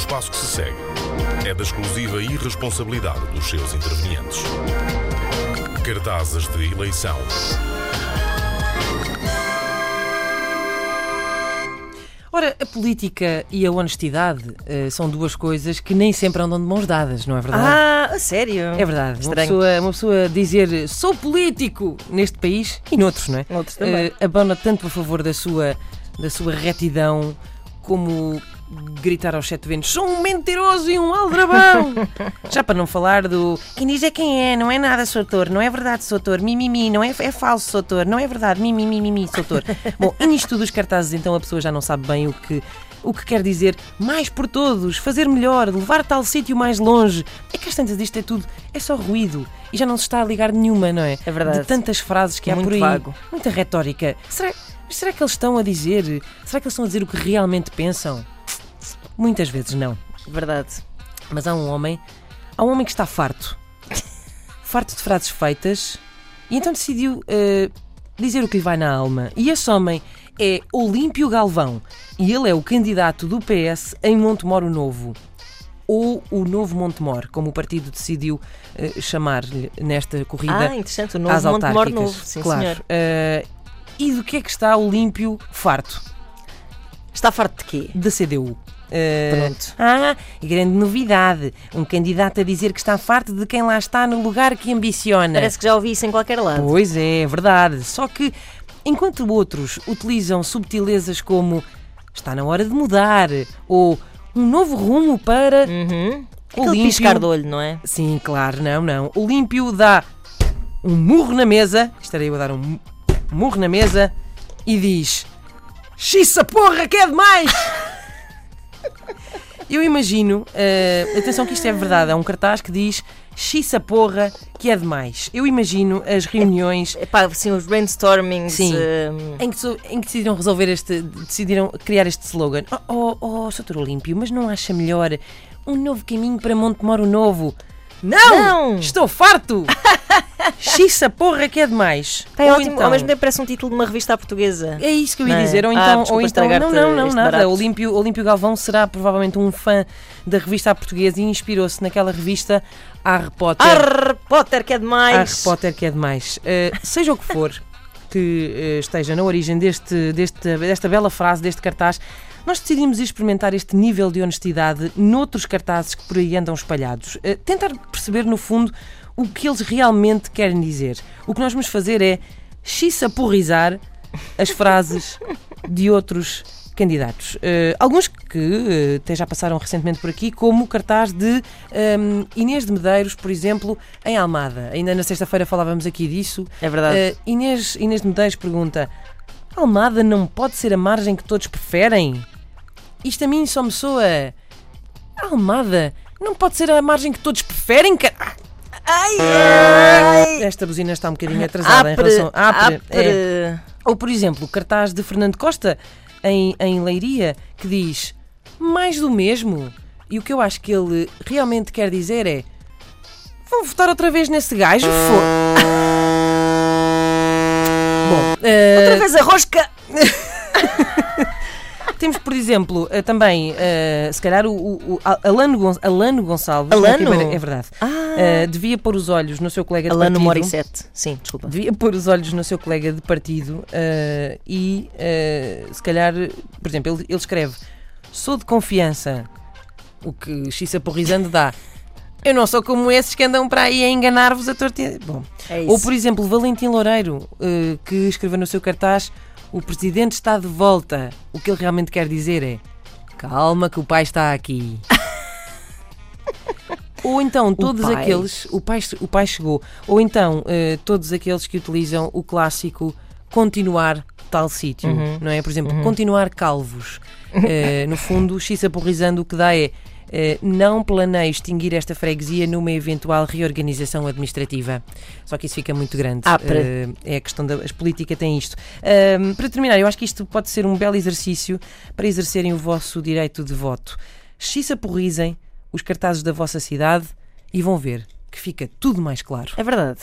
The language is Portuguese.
espaço que se segue é da exclusiva irresponsabilidade dos seus intervenientes. Cartazes de eleição. Ora, a política e a honestidade eh, são duas coisas que nem sempre andam de mãos dadas, não é verdade? Ah, a sério? É verdade. Uma Estranho. pessoa, uma pessoa dizer sou político neste país e noutros, não é? Noutros também. Eh, abana tanto a favor da sua, da sua retidão como gritar aos sete ventos sou um mentiroso e um aldrabão. Já para não falar do quem diz é quem é, não é nada, soutor, não é verdade, soutor, mimimi, não é, é falso, soutor, não é verdade, mimimi, mimimi, soutor. Bom, e nisto dos cartazes então a pessoa já não sabe bem o que o que quer dizer mais por todos, fazer melhor, levar tal sítio mais longe. É que às tantas isto é tudo, é só ruído e já não se está a ligar nenhuma, não é? É verdade. De tantas frases que há Muito por aí. vago. Muita retórica. Será, mas será que eles estão a dizer? Será que eles estão a dizer o que realmente pensam? Muitas vezes não. Verdade. Mas há um homem, há um homem que está farto. farto de frases feitas e então decidiu eh, dizer o que lhe vai na alma. E esse homem é Olímpio Galvão e ele é o candidato do PS em Montemoro Novo. Ou o Novo Montemor, como o partido decidiu eh, chamar-lhe nesta corrida Ah, interessante. O novo Montemor novo. Sim, claro. senhor. Eh, e do que é que está Olímpio farto? Está farto de quê? Da CDU. Eh, Pronto. ah, grande novidade. Um candidato a dizer que está farto de quem lá está no lugar que ambiciona. Parece que já ouvi isso em qualquer lado. Pois é, é verdade. Só que, enquanto outros utilizam subtilezas como está na hora de mudar ou um novo rumo para. Uhum. Aquele Olímpio- piscar de olho, não é? Sim, claro, não, não. Olímpio dá um murro na mesa, estarei eu a dar um mu- murro na mesa e diz: Xiça porra, que é demais! Eu imagino, eh, atenção que isto é verdade, há um cartaz que diz Xiça porra, que é demais. Eu imagino as reuniões Epá, assim, os brainstormings. Sim. hum, em que, em que decidiram resolver este, decidiram criar este slogan. Oh, oh, oh Sr. Olímpio, mas não acha melhor um novo caminho para Montemoro Novo? Não! Não! Estou farto! Xiça porra que é demais. é Ou ótimo. então- Ao mesmo tempo parece um título de uma revista à portuguesa. É isso que eu ia Não é? dizer. Ou Ah, então, desculpa ou então não, não, não, nada. Olímpio, Olímpio Galvão será provavelmente um fã da revista à portuguesa e inspirou-se naquela revista Harry Potter. Harry Potter, que é demais. Harry Potter que é demais. Uh, seja o que for que uh, esteja na origem deste, deste, desta bela frase, deste cartaz, nós decidimos experimentar este nível de honestidade noutros cartazes que por aí andam espalhados. Uh, tentar perceber, no fundo, o que eles realmente querem dizer. O que nós vamos fazer é xissaporrizar as frases de outros candidatos. Uh, alguns que uh, até já passaram recentemente por aqui, como o cartaz de um, Inês de Medeiros, por exemplo, em Almada. Ainda na sexta-feira falávamos aqui disso. É verdade. Uh, Inês, Inês de Medeiros pergunta: Almada não pode ser a margem que todos preferem? Isto a mim só me soa. Almada não pode ser a margem que todos preferem? Car... Ai, ai. Esta buzina está um bocadinho atrasada em Apre, relação. Apre, apre. é. Ou, por exemplo, o cartaz de Fernando Costa em, em Leiria que diz mais do mesmo. E o que eu acho que ele realmente quer dizer é: vão votar outra vez nesse gajo? Fo- Bom, eh, Outra vez a rosca. temos, por exemplo, eh, também, eh, se calhar, o, o, Alano, Gon- Alano Gonçalves. Alano? na Ribeira- É verdade. Ah, Eh, devia pôr os olhos no seu colega de Alano partido. Morissette. Sim, desculpa. Devia pôr os olhos no seu colega de partido eh, e, se calhar, por exemplo, ele, ele escreve: Sou de confiança. O que Xissa Porrizando dá. Eu não sou como esses que andam para aí a enganar-vos a torta. Bom. É Ou, por exemplo, Valentim Loureiro, que escreveu no seu cartaz: O presidente está de volta. O que ele realmente quer dizer é: Calma, que o pai está aqui. Ou então todos pai. aqueles. O pai, o pai chegou. Ou então eh, todos aqueles que utilizam o clássico continuar tal sítio. Uhum. Não é? Por exemplo, continuar calvos. Eh, no fundo, Xissa Porrizando o que dá é. Eh, não planeio extinguir esta freguesia numa eventual reorganização administrativa. Só que isso fica muito grande. Apre. Eh, é a questão das políticas têm isto. Para terminar, eu acho que isto pode ser um belo exercício para exercerem o vosso direito de voto. Xissa porrizem os cartazes da vossa cidade e vão ver que fica tudo mais claro. É verdade.